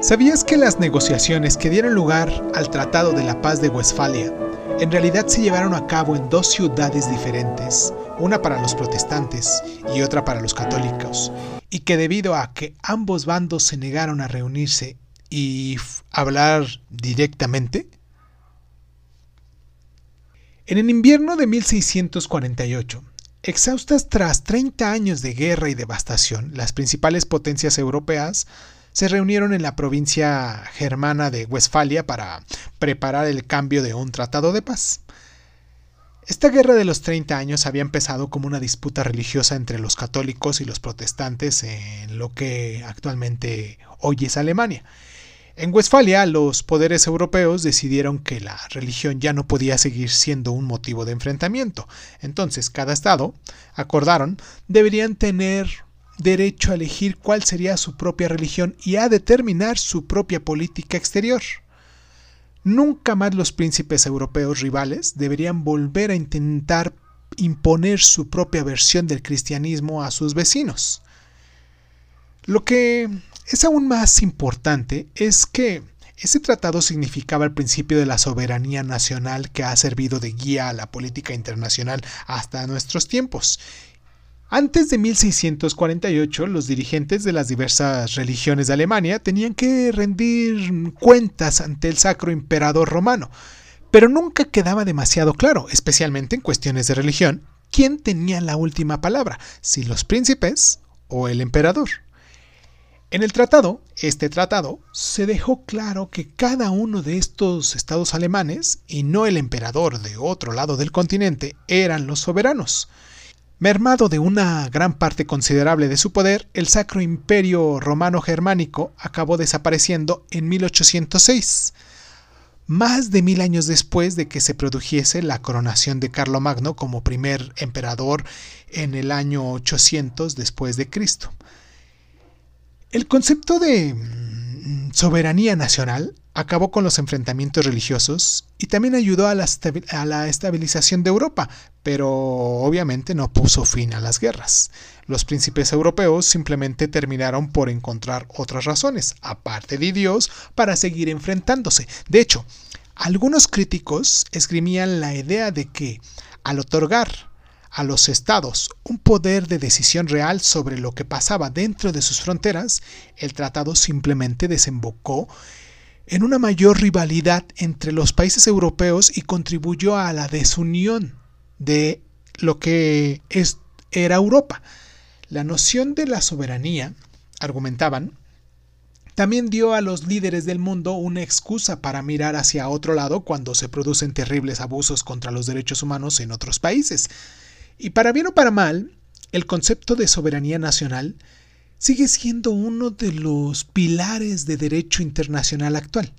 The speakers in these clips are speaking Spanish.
¿Sabías que las negociaciones que dieron lugar al Tratado de la Paz de Westfalia en realidad se llevaron a cabo en dos ciudades diferentes, una para los protestantes y otra para los católicos, y que debido a que ambos bandos se negaron a reunirse y hablar directamente, en el invierno de 1648, exhaustas tras 30 años de guerra y devastación, las principales potencias europeas se reunieron en la provincia germana de Westfalia para preparar el cambio de un tratado de paz. Esta guerra de los 30 años había empezado como una disputa religiosa entre los católicos y los protestantes en lo que actualmente hoy es Alemania. En Westfalia, los poderes europeos decidieron que la religión ya no podía seguir siendo un motivo de enfrentamiento. Entonces, cada estado, acordaron, deberían tener derecho a elegir cuál sería su propia religión y a determinar su propia política exterior. Nunca más los príncipes europeos rivales deberían volver a intentar imponer su propia versión del cristianismo a sus vecinos. Lo que es aún más importante es que ese tratado significaba el principio de la soberanía nacional que ha servido de guía a la política internacional hasta nuestros tiempos. Antes de 1648, los dirigentes de las diversas religiones de Alemania tenían que rendir cuentas ante el sacro emperador romano, pero nunca quedaba demasiado claro, especialmente en cuestiones de religión, quién tenía la última palabra, si los príncipes o el emperador. En el tratado, este tratado, se dejó claro que cada uno de estos estados alemanes, y no el emperador de otro lado del continente, eran los soberanos. Mermado de una gran parte considerable de su poder, el Sacro Imperio Romano Germánico acabó desapareciendo en 1806, más de mil años después de que se produjese la coronación de Carlomagno como primer emperador en el año 800 después de Cristo. El concepto de mm, soberanía nacional acabó con los enfrentamientos religiosos y también ayudó a la, estabilización de Europa, pero obviamente no puso fin a las guerras. Los príncipes europeos simplemente terminaron por encontrar otras razones, aparte de Dios, para seguir enfrentándose. De hecho, algunos críticos esgrimían la idea de que, al otorgar a los estados un poder de decisión real sobre lo que pasaba dentro de sus fronteras, el tratado simplemente desembocó una mayor rivalidad entre los países europeos y contribuyó a la desunión de lo que era Europa. La noción de la soberanía, argumentaban, también dio a los líderes del mundo una excusa para mirar hacia otro lado cuando se producen terribles abusos contra los derechos humanos en otros países. Y para bien o para mal, el concepto de soberanía nacional sigue siendo uno de los pilares de derecho internacional actual.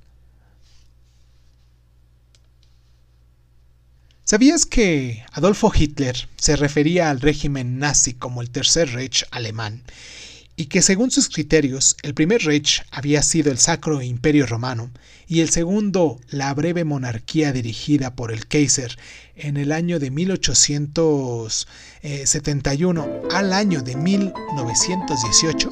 ¿Sabías que Adolfo Hitler se refería al régimen nazi como el Tercer Reich alemán y que según sus criterios el primer Reich había sido el Sacro Imperio Romano y el segundo la breve monarquía dirigida por el Kaiser en el año de 1871 al año de 1918,